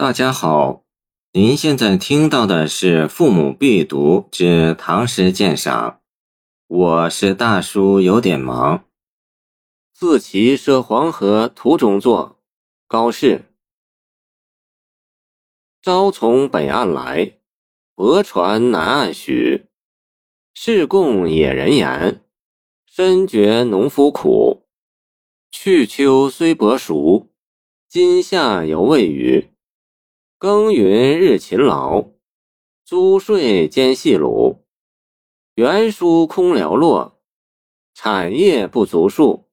大家好，您现在听到的是《父母必读之唐诗鉴赏》，我是大叔，有点忙。自其涉黄河途中作，高适。朝从北岸来，泊船南岸许。试供野人言，深觉农夫苦。去秋虽薄熟，今夏犹未雨。耕耘日勤劳，租税兼细鲁。园书空寥落，产业不足数。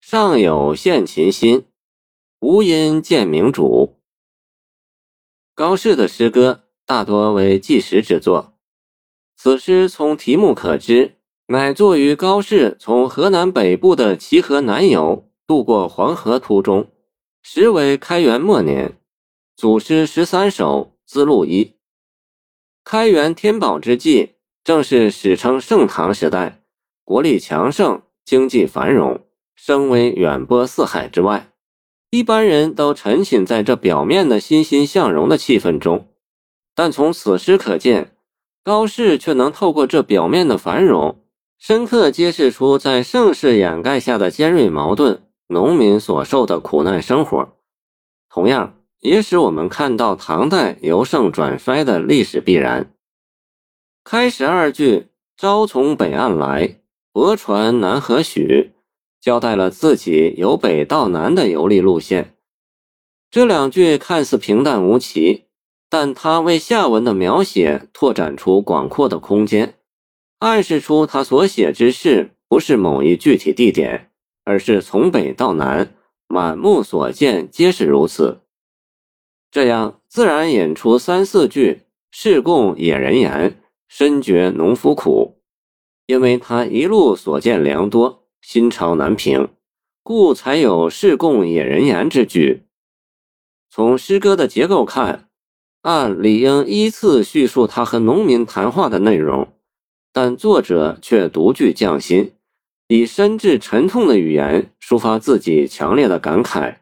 上有献勤心，无因见明主。高适的诗歌大多为纪实之作。此诗从题目可知，乃作于高适从河南北部的齐河南游，渡过黄河途中，时为开元末年。祖诗十三首，资录一。开元天宝之际，正是史称盛唐时代，国力强盛，经济繁荣，声威远播四海之外。一般人都沉浸在这表面的欣欣向荣的气氛中，但从此诗可见，高适却能透过这表面的繁荣，深刻揭示出在盛世掩盖下的尖锐矛盾，农民所受的苦难生活。同样。也使我们看到唐代由盛转衰的历史必然。开始二句“朝从北岸来，泊船南河许”，交代了自己由北到南的游历路线。这两句看似平淡无奇，但他为下文的描写拓展出广阔的空间，暗示出他所写之事不是某一具体地点，而是从北到南，满目所见皆是如此。这样自然引出三四句“试供野人言，深觉农夫苦”，因为他一路所见良多，心潮难平，故才有“试供野人言”之句。从诗歌的结构看，按理应依次叙述他和农民谈话的内容，但作者却独具匠心，以深挚沉痛的语言抒发自己强烈的感慨：“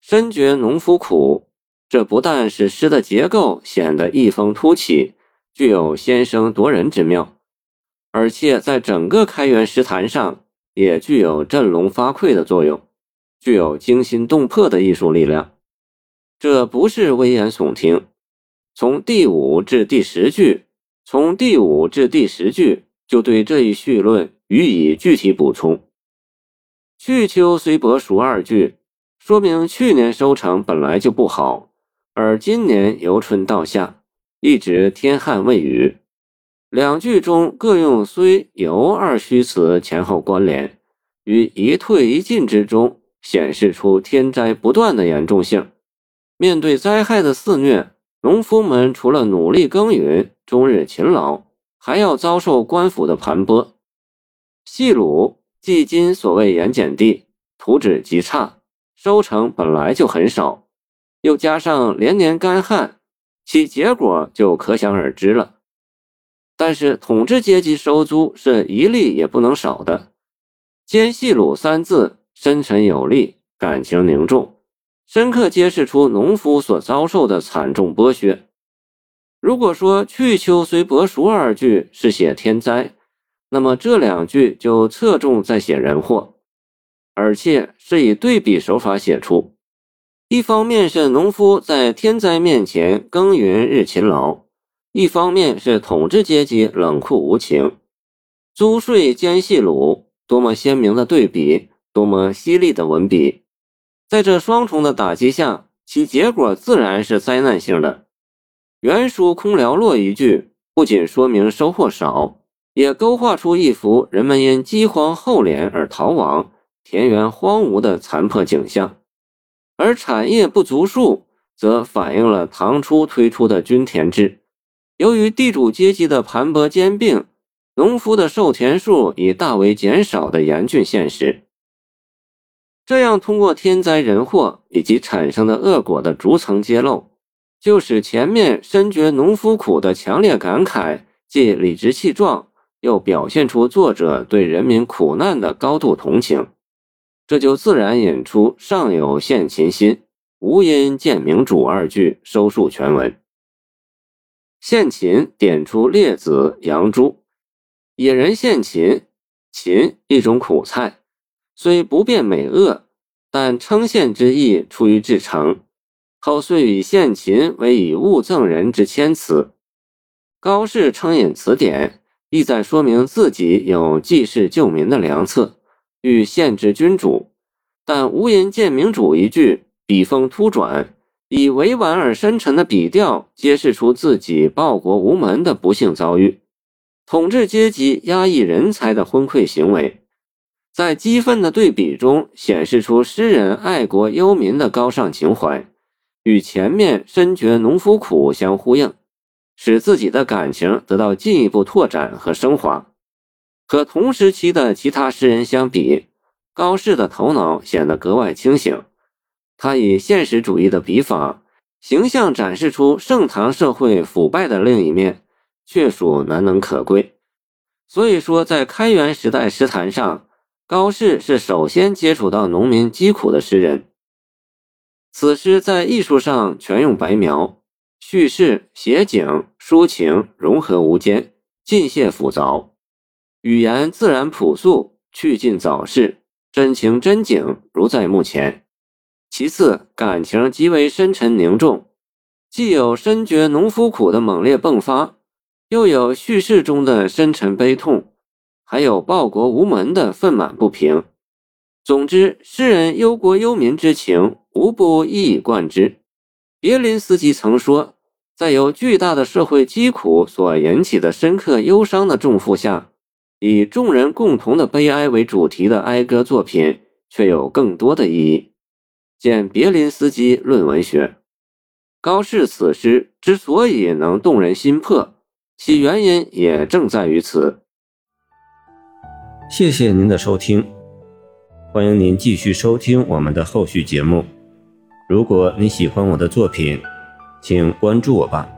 深觉农夫苦。”这不但使诗的结构显得异风突起，具有先声夺人之妙，而且在整个开元诗坛上也具有振聋发聩的作用，具有惊心动魄的艺术力量。这不是危言耸听。从第五至第十句，从第五至第十句就对这一序论予以具体补充。去秋虽薄熟二句，说明去年收成本来就不好。而今年由春到夏，一直天旱未雨。两句中各用“虽”“由”二虚词前后关联，于一退一进之中显示出天灾不断的严重性。面对灾害的肆虐，农夫们除了努力耕耘、终日勤劳，还要遭受官府的盘剥。细鲁，即今所谓盐碱地，土质极差，收成本来就很少。又加上连年干旱，其结果就可想而知了。但是统治阶级收租是一粒也不能少的。奸细鲁三字深沉有力，感情凝重，深刻揭示出农夫所遭受的惨重剥削。如果说去秋虽薄熟二句是写天灾，那么这两句就侧重在写人祸，而且是以对比手法写出。一方面是农夫在天灾面前耕耘日勤劳，一方面是统治阶级冷酷无情。租税兼细鲁，多么鲜明的对比，多么犀利的文笔！在这双重的打击下，其结果自然是灾难性的。原书空寥落一句，不仅说明收获少，也勾画出一幅人们因饥荒后敛而逃亡、田园荒芜的残破景象。而产业不足数，则反映了唐初推出的均田制。由于地主阶级的盘剥兼并，农夫的授田数已大为减少的严峻现实。这样，通过天灾人祸以及产生的恶果的逐层揭露，就使前面深觉农夫苦的强烈感慨，既理直气壮，又表现出作者对人民苦难的高度同情。这就自然引出“上有献秦心，无因见明主”二句收述全文。献秦点出列子、杨朱，野人献秦，秦一种苦菜，虽不辨美恶，但称献之意出于至诚。后遂以献秦为以物赠人之谦辞。高适称引此典，意在说明自己有济世救民的良策，欲限制君主。但无因见明主一句，笔锋突转。以委婉而深沉的笔调，揭示出自己报国无门的不幸遭遇，统治阶级压抑人才的昏聩行为，在激愤的对比中显示出诗人爱国忧民的高尚情怀，与前面深觉农夫苦相呼应，使自己的感情得到进一步拓展和升华。和同时期的其他诗人相比，高适的头脑显得格外清醒。他以现实主义的笔法，形象展示出盛唐社会腐败的另一面，确属难能可贵。所以说，在开元时代诗坛上，高适是首先接触到农民疾苦的诗人。此诗在艺术上全用白描，叙事、写景、抒情融合无间，尽泄复杂，语言自然朴素，去尽早逝，真情真景如在目前。其次，感情极为深沉凝重，既有深觉农夫苦的猛烈迸发，又有叙事中的深沉悲痛，还有报国无门的愤满不平。总之，诗人忧国忧民之情无不一以贯之。别林斯基曾说，在由巨大的社会疾苦所引起的深刻忧伤的重负下，以众人共同的悲哀为主题的哀歌作品，却有更多的意义。见别林斯基论文学，高适此诗之所以能动人心魄，其原因也正在于此。谢谢您的收听，欢迎您继续收听我们的后续节目。如果你喜欢我的作品，请关注我吧。